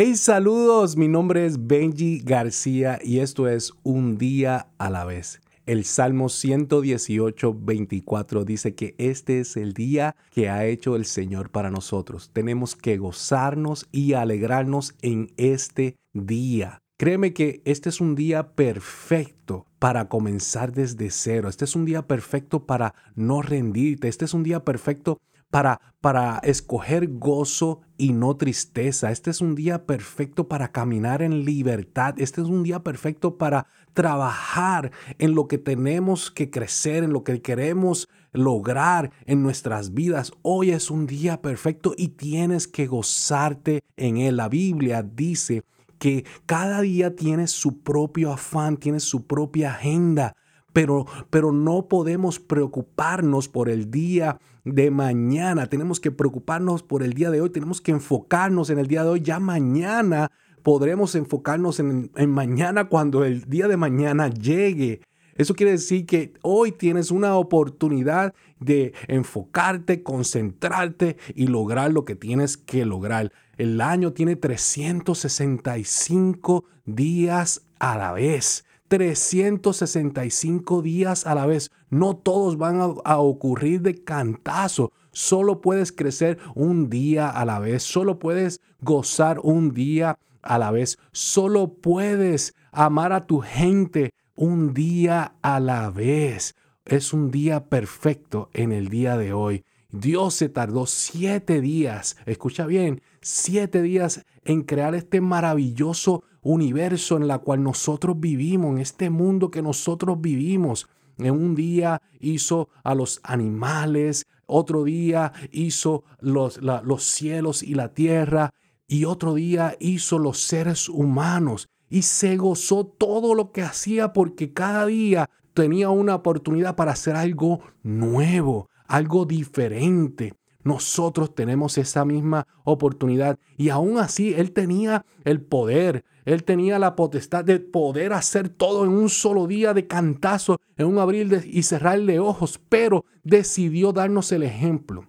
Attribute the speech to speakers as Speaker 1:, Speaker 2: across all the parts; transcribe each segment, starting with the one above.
Speaker 1: Hey, saludos, mi nombre es Benji García y esto es Un día a la vez. El Salmo 118, 24 dice que este es el día que ha hecho el Señor para nosotros. Tenemos que gozarnos y alegrarnos en este día. Créeme que este es un día perfecto para comenzar desde cero. Este es un día perfecto para no rendirte. Este es un día perfecto para, para escoger gozo y no tristeza. Este es un día perfecto para caminar en libertad. Este es un día perfecto para trabajar en lo que tenemos que crecer, en lo que queremos lograr en nuestras vidas. Hoy es un día perfecto y tienes que gozarte en él. La Biblia dice que cada día tiene su propio afán, tiene su propia agenda. Pero, pero, no podemos preocuparnos por el día de mañana. Tenemos que preocuparnos por el día de hoy. Tenemos que enfocarnos en el día de hoy. Ya mañana podremos enfocarnos en, en mañana cuando el día de mañana llegue. Eso quiere decir que hoy tienes una oportunidad de enfocarte, concentrarte y lograr lo que tienes que lograr. El año tiene 365 días a la vez. 365 días a la vez. No todos van a, ocurrir de cantazo. Solo puedes crecer un día a la vez. Solo puedes gozar un día a la vez. Solo puedes amar a tu gente un día a la vez. Es un día perfecto en el día de hoy. Dios se tardó siete días, escucha bien, siete días en crear este maravilloso universo en el cual nosotros vivimos, en este mundo que nosotros vivimos. En un día hizo a los animales, otro día hizo los, los cielos y la tierra, y otro día hizo los seres humanos. Y se gozó todo lo que hacía porque cada día tenía una oportunidad para hacer algo nuevo, algo diferente. Nosotros tenemos esa misma oportunidad y aún así Él tenía el poder, Él tenía la potestad de poder hacer todo en un solo día de cantazo, en un abrir y cerrar de ojos, pero decidió darnos el ejemplo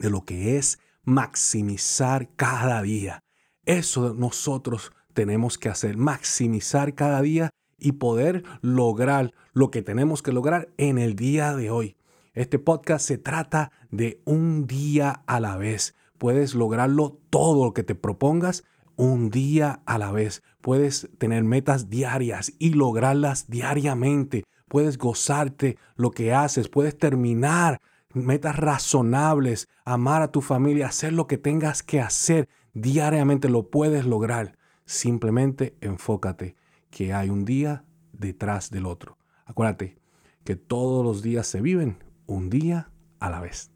Speaker 1: de lo que es maximizar cada día. Eso nosotros tenemos que hacer, maximizar cada día y poder lograr lo que tenemos que lograr en el día de hoy. Este podcast se trata de un día a la vez. Puedes lograrlo todo lo que te propongas un día a la vez. Puedes tener metas diarias y lograrlas diariamente. Puedes gozarte lo que haces. Puedes terminar metas razonables, amar a tu familia, hacer lo que tengas que hacer diariamente. Lo puedes lograr. Simplemente enfócate que hay un día detrás del otro. Acuérdate que todos los días se viven un día a la vez.